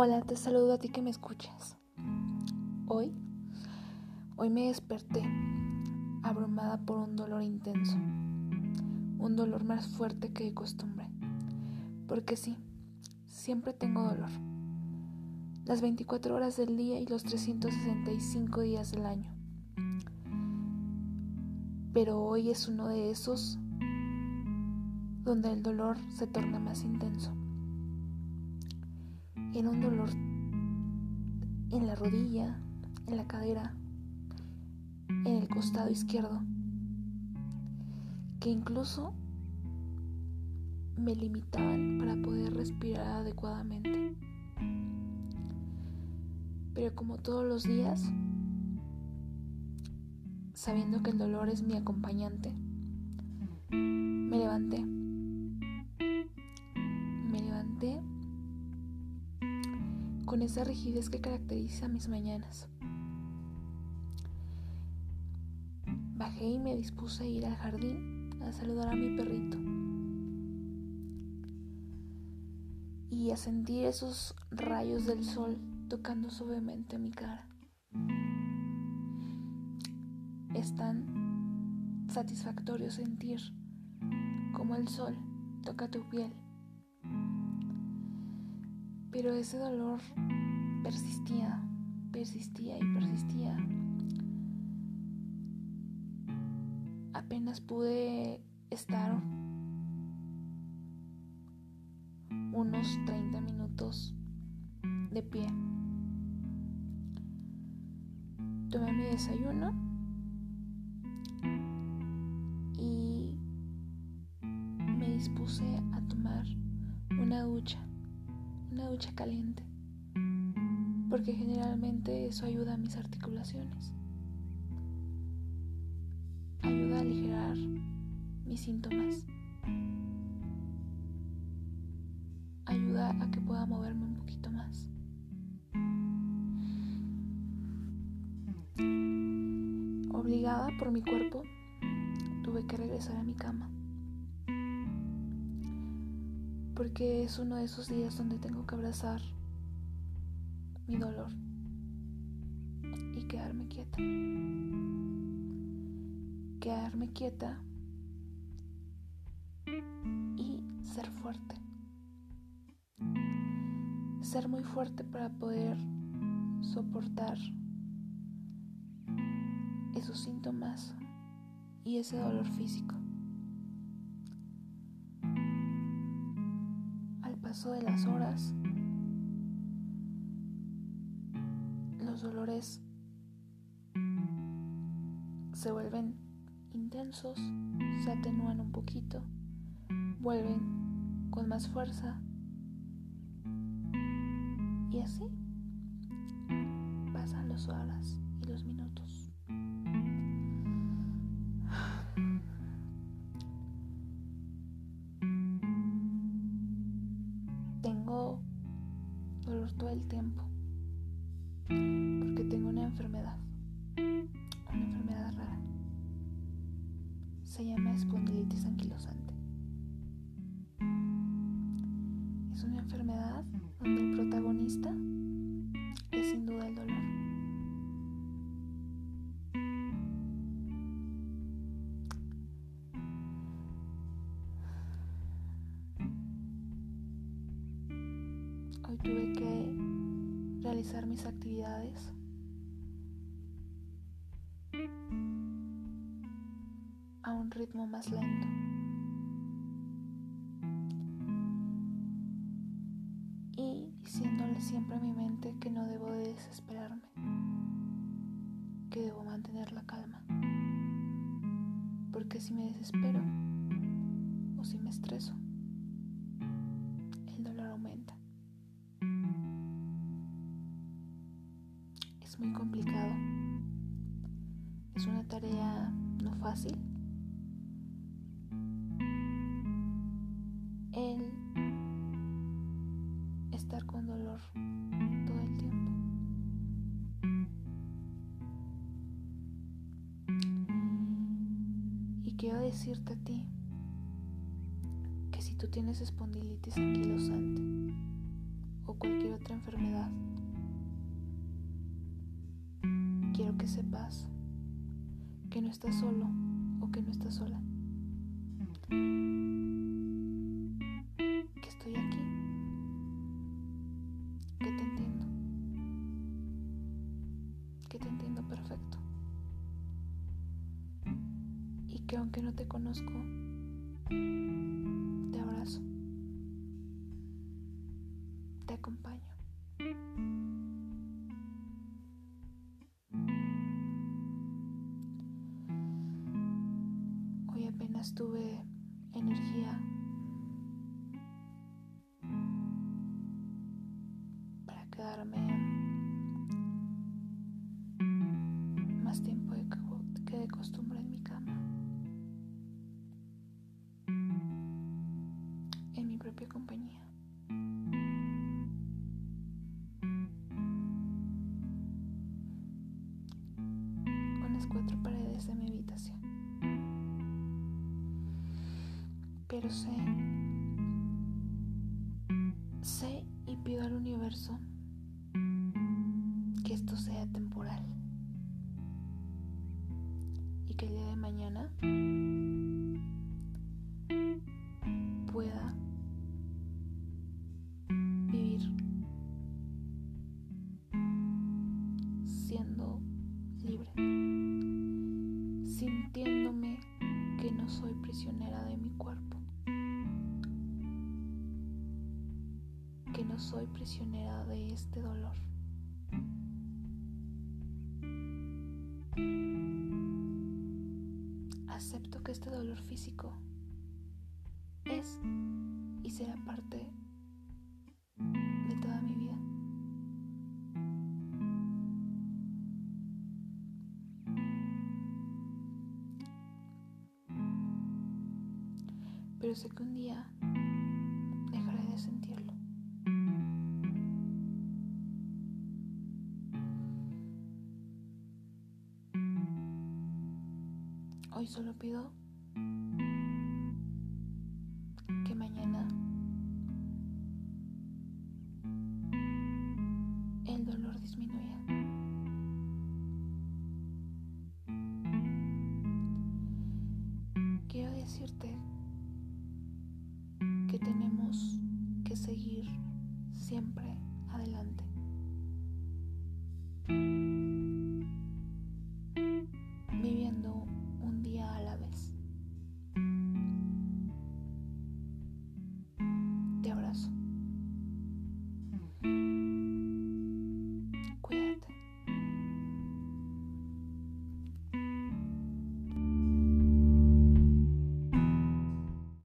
Hola, te saludo a ti que me escuchas. Hoy, hoy me desperté abrumada por un dolor intenso, un dolor más fuerte que de costumbre, porque sí, siempre tengo dolor, las 24 horas del día y los 365 días del año. Pero hoy es uno de esos donde el dolor se torna más intenso. Era un dolor en la rodilla, en la cadera, en el costado izquierdo, que incluso me limitaban para poder respirar adecuadamente. Pero como todos los días, sabiendo que el dolor es mi acompañante, me levanté. Esa rigidez que caracteriza mis mañanas. Bajé y me dispuse a ir al jardín a saludar a mi perrito y a sentir esos rayos del sol tocando suavemente mi cara. Es tan satisfactorio sentir como el sol toca tu piel pero ese dolor persistía, persistía y persistía. Apenas pude estar unos 30 minutos de pie. Tomé mi desayuno y me dispuse a tomar una ducha una ducha caliente, porque generalmente eso ayuda a mis articulaciones. Ayuda a aligerar mis síntomas. Ayuda a que pueda moverme un poquito más. Obligada por mi cuerpo, tuve que regresar a mi cama porque es uno de esos días donde tengo que abrazar mi dolor y quedarme quieta. Quedarme quieta y ser fuerte. Ser muy fuerte para poder soportar esos síntomas y ese dolor físico. Paso de las horas, los dolores se vuelven intensos, se atenúan un poquito, vuelven con más fuerza. Y así pasan las horas el tiempo. Porque tengo una enfermedad. Una enfermedad rara. Se llama espondilitis anquilosante. Es una enfermedad donde el protagonista es sin duda el dolor. Hoy tuve que realizar mis actividades a un ritmo más lento. Y diciéndole siempre a mi mente que no debo de desesperarme, que debo mantener la calma. Porque si me desespero muy complicado. Es una tarea no fácil. El estar con dolor todo el tiempo. Y quiero decirte a ti que si tú tienes espondilitis anquilosante o cualquier otra enfermedad. Que sepas que no estás solo o que no estás sola. Que estoy aquí. Que te entiendo. Que te entiendo perfecto. Y que aunque no te conozco, te abrazo. Te acompaño. Apenas tuve energía Pero sé, sé y pido al universo que esto sea temporal. Y que el día de mañana pueda soy prisionera de este dolor. Acepto que este dolor físico es y será parte de toda mi vida. Pero sé que un día solo pido que mañana el dolor disminuya. Quiero decirte que tenemos que seguir siempre.